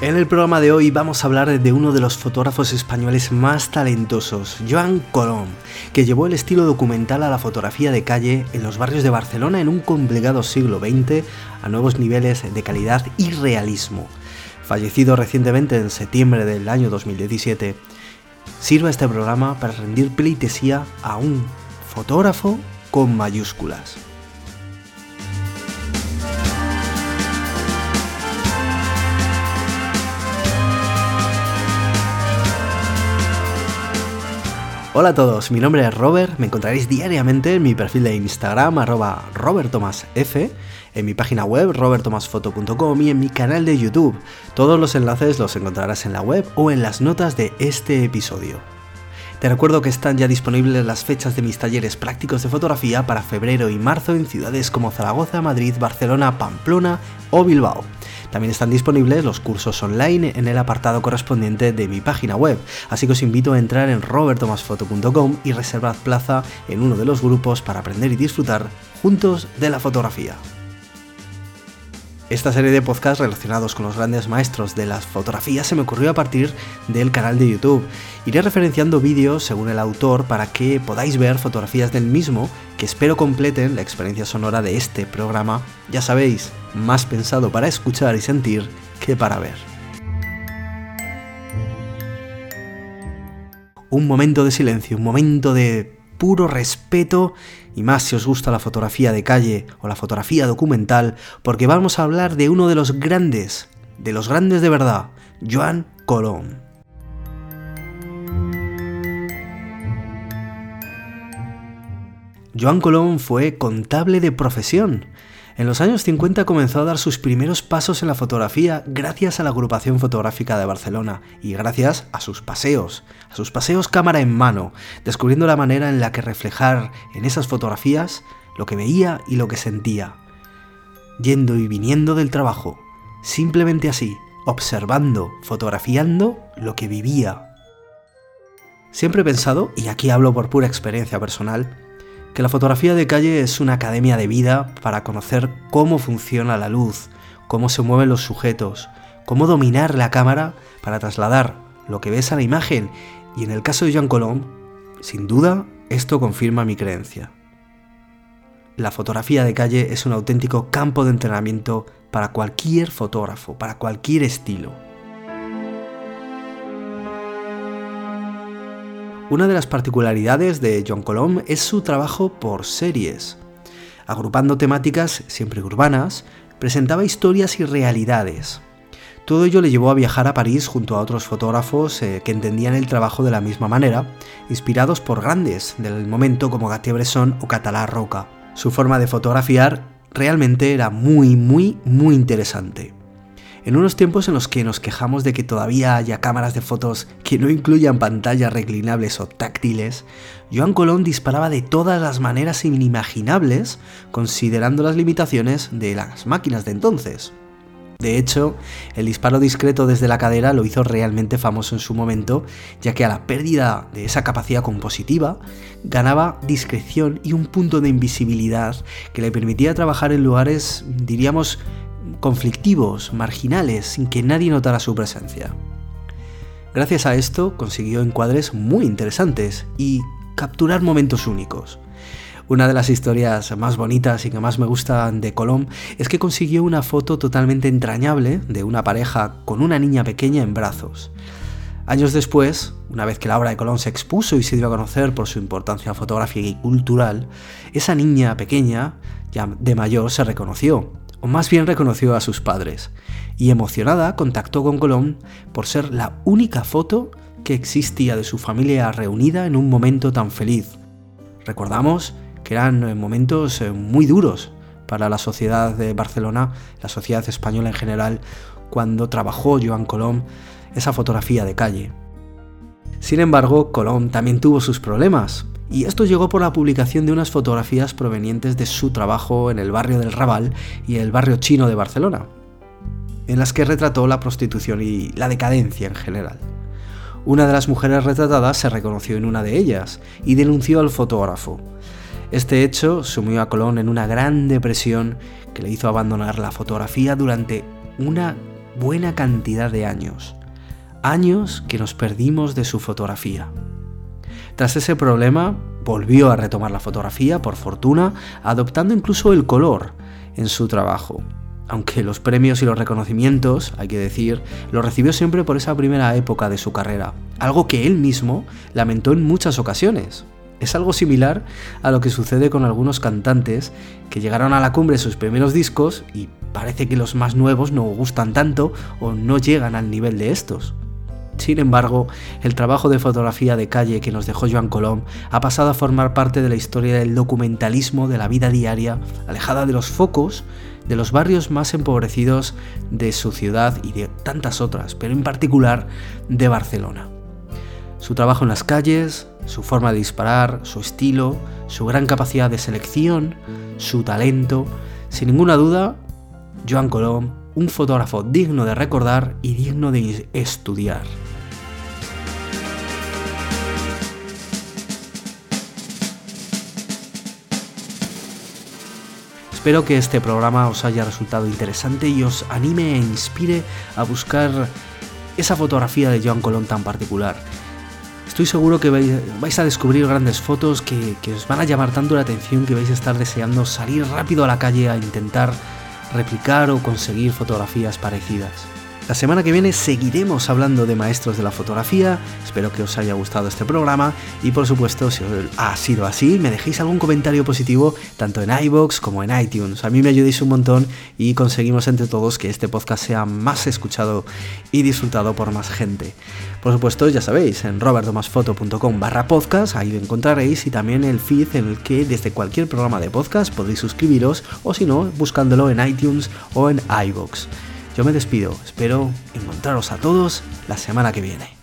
En el programa de hoy vamos a hablar de uno de los fotógrafos españoles más talentosos, Joan Colom, que llevó el estilo documental a la fotografía de calle en los barrios de Barcelona en un complicado siglo XX a nuevos niveles de calidad y realismo. Fallecido recientemente en septiembre del año 2017, sirva este programa para rendir pleitesía a un fotógrafo con mayúsculas. Hola a todos, mi nombre es Robert, me encontraréis diariamente en mi perfil de Instagram arroba en mi página web robertomasfoto.com y en mi canal de YouTube. Todos los enlaces los encontrarás en la web o en las notas de este episodio. Te recuerdo que están ya disponibles las fechas de mis talleres prácticos de fotografía para febrero y marzo en ciudades como Zaragoza, Madrid, Barcelona, Pamplona o Bilbao. También están disponibles los cursos online en el apartado correspondiente de mi página web, así que os invito a entrar en robertomasfoto.com y reservad plaza en uno de los grupos para aprender y disfrutar juntos de la fotografía. Esta serie de podcasts relacionados con los grandes maestros de las fotografías se me ocurrió a partir del canal de YouTube. Iré referenciando vídeos según el autor para que podáis ver fotografías del mismo que espero completen la experiencia sonora de este programa, ya sabéis, más pensado para escuchar y sentir que para ver. Un momento de silencio, un momento de puro respeto y más si os gusta la fotografía de calle o la fotografía documental, porque vamos a hablar de uno de los grandes, de los grandes de verdad, Joan Colón. Joan Colón fue contable de profesión en los años 50 comenzó a dar sus primeros pasos en la fotografía gracias a la agrupación fotográfica de Barcelona y gracias a sus paseos, a sus paseos cámara en mano, descubriendo la manera en la que reflejar en esas fotografías lo que veía y lo que sentía. Yendo y viniendo del trabajo, simplemente así, observando, fotografiando lo que vivía. Siempre he pensado, y aquí hablo por pura experiencia personal, que la fotografía de calle es una academia de vida para conocer cómo funciona la luz, cómo se mueven los sujetos, cómo dominar la cámara para trasladar lo que ves a la imagen y en el caso de Jean Colomb, sin duda, esto confirma mi creencia. La fotografía de calle es un auténtico campo de entrenamiento para cualquier fotógrafo, para cualquier estilo. Una de las particularidades de John Colomb es su trabajo por series. Agrupando temáticas siempre urbanas, presentaba historias y realidades. Todo ello le llevó a viajar a París junto a otros fotógrafos eh, que entendían el trabajo de la misma manera, inspirados por grandes del momento como Gattier-Bresson o Catalá Roca. Su forma de fotografiar realmente era muy, muy, muy interesante. En unos tiempos en los que nos quejamos de que todavía haya cámaras de fotos que no incluyan pantallas reclinables o táctiles, Joan Colón disparaba de todas las maneras inimaginables, considerando las limitaciones de las máquinas de entonces. De hecho, el disparo discreto desde la cadera lo hizo realmente famoso en su momento, ya que a la pérdida de esa capacidad compositiva ganaba discreción y un punto de invisibilidad que le permitía trabajar en lugares, diríamos, conflictivos, marginales, sin que nadie notara su presencia. Gracias a esto consiguió encuadres muy interesantes y capturar momentos únicos. Una de las historias más bonitas y que más me gustan de Colón es que consiguió una foto totalmente entrañable de una pareja con una niña pequeña en brazos. Años después, una vez que la obra de Colón se expuso y se dio a conocer por su importancia fotográfica y cultural, esa niña pequeña, ya de mayor, se reconoció o más bien reconoció a sus padres, y emocionada contactó con Colón por ser la única foto que existía de su familia reunida en un momento tan feliz. Recordamos que eran eh, momentos eh, muy duros para la sociedad de Barcelona, la sociedad española en general, cuando trabajó Joan Colón esa fotografía de calle. Sin embargo, Colón también tuvo sus problemas, y esto llegó por la publicación de unas fotografías provenientes de su trabajo en el barrio del Raval y el barrio chino de Barcelona, en las que retrató la prostitución y la decadencia en general. Una de las mujeres retratadas se reconoció en una de ellas y denunció al fotógrafo. Este hecho sumió a Colón en una gran depresión que le hizo abandonar la fotografía durante una buena cantidad de años. Años que nos perdimos de su fotografía. Tras ese problema, volvió a retomar la fotografía, por fortuna, adoptando incluso el color en su trabajo. Aunque los premios y los reconocimientos, hay que decir, los recibió siempre por esa primera época de su carrera, algo que él mismo lamentó en muchas ocasiones. Es algo similar a lo que sucede con algunos cantantes que llegaron a la cumbre de sus primeros discos y parece que los más nuevos no gustan tanto o no llegan al nivel de estos. Sin embargo, el trabajo de fotografía de calle que nos dejó Joan Colom ha pasado a formar parte de la historia del documentalismo de la vida diaria, alejada de los focos de los barrios más empobrecidos de su ciudad y de tantas otras, pero en particular de Barcelona. Su trabajo en las calles, su forma de disparar, su estilo, su gran capacidad de selección, su talento, sin ninguna duda, Joan Colom, un fotógrafo digno de recordar y digno de estudiar. Espero que este programa os haya resultado interesante y os anime e inspire a buscar esa fotografía de Joan Colón tan particular. Estoy seguro que vais a descubrir grandes fotos que, que os van a llamar tanto la atención que vais a estar deseando salir rápido a la calle a intentar replicar o conseguir fotografías parecidas. La semana que viene seguiremos hablando de maestros de la fotografía, espero que os haya gustado este programa y por supuesto si ha sido así me dejéis algún comentario positivo tanto en iBox como en iTunes, a mí me ayudéis un montón y conseguimos entre todos que este podcast sea más escuchado y disfrutado por más gente. Por supuesto ya sabéis, en robertomasfoto.com barra podcast, ahí lo encontraréis y también el feed en el que desde cualquier programa de podcast podéis suscribiros o si no, buscándolo en iTunes o en iBox. Yo me despido, espero encontraros a todos la semana que viene.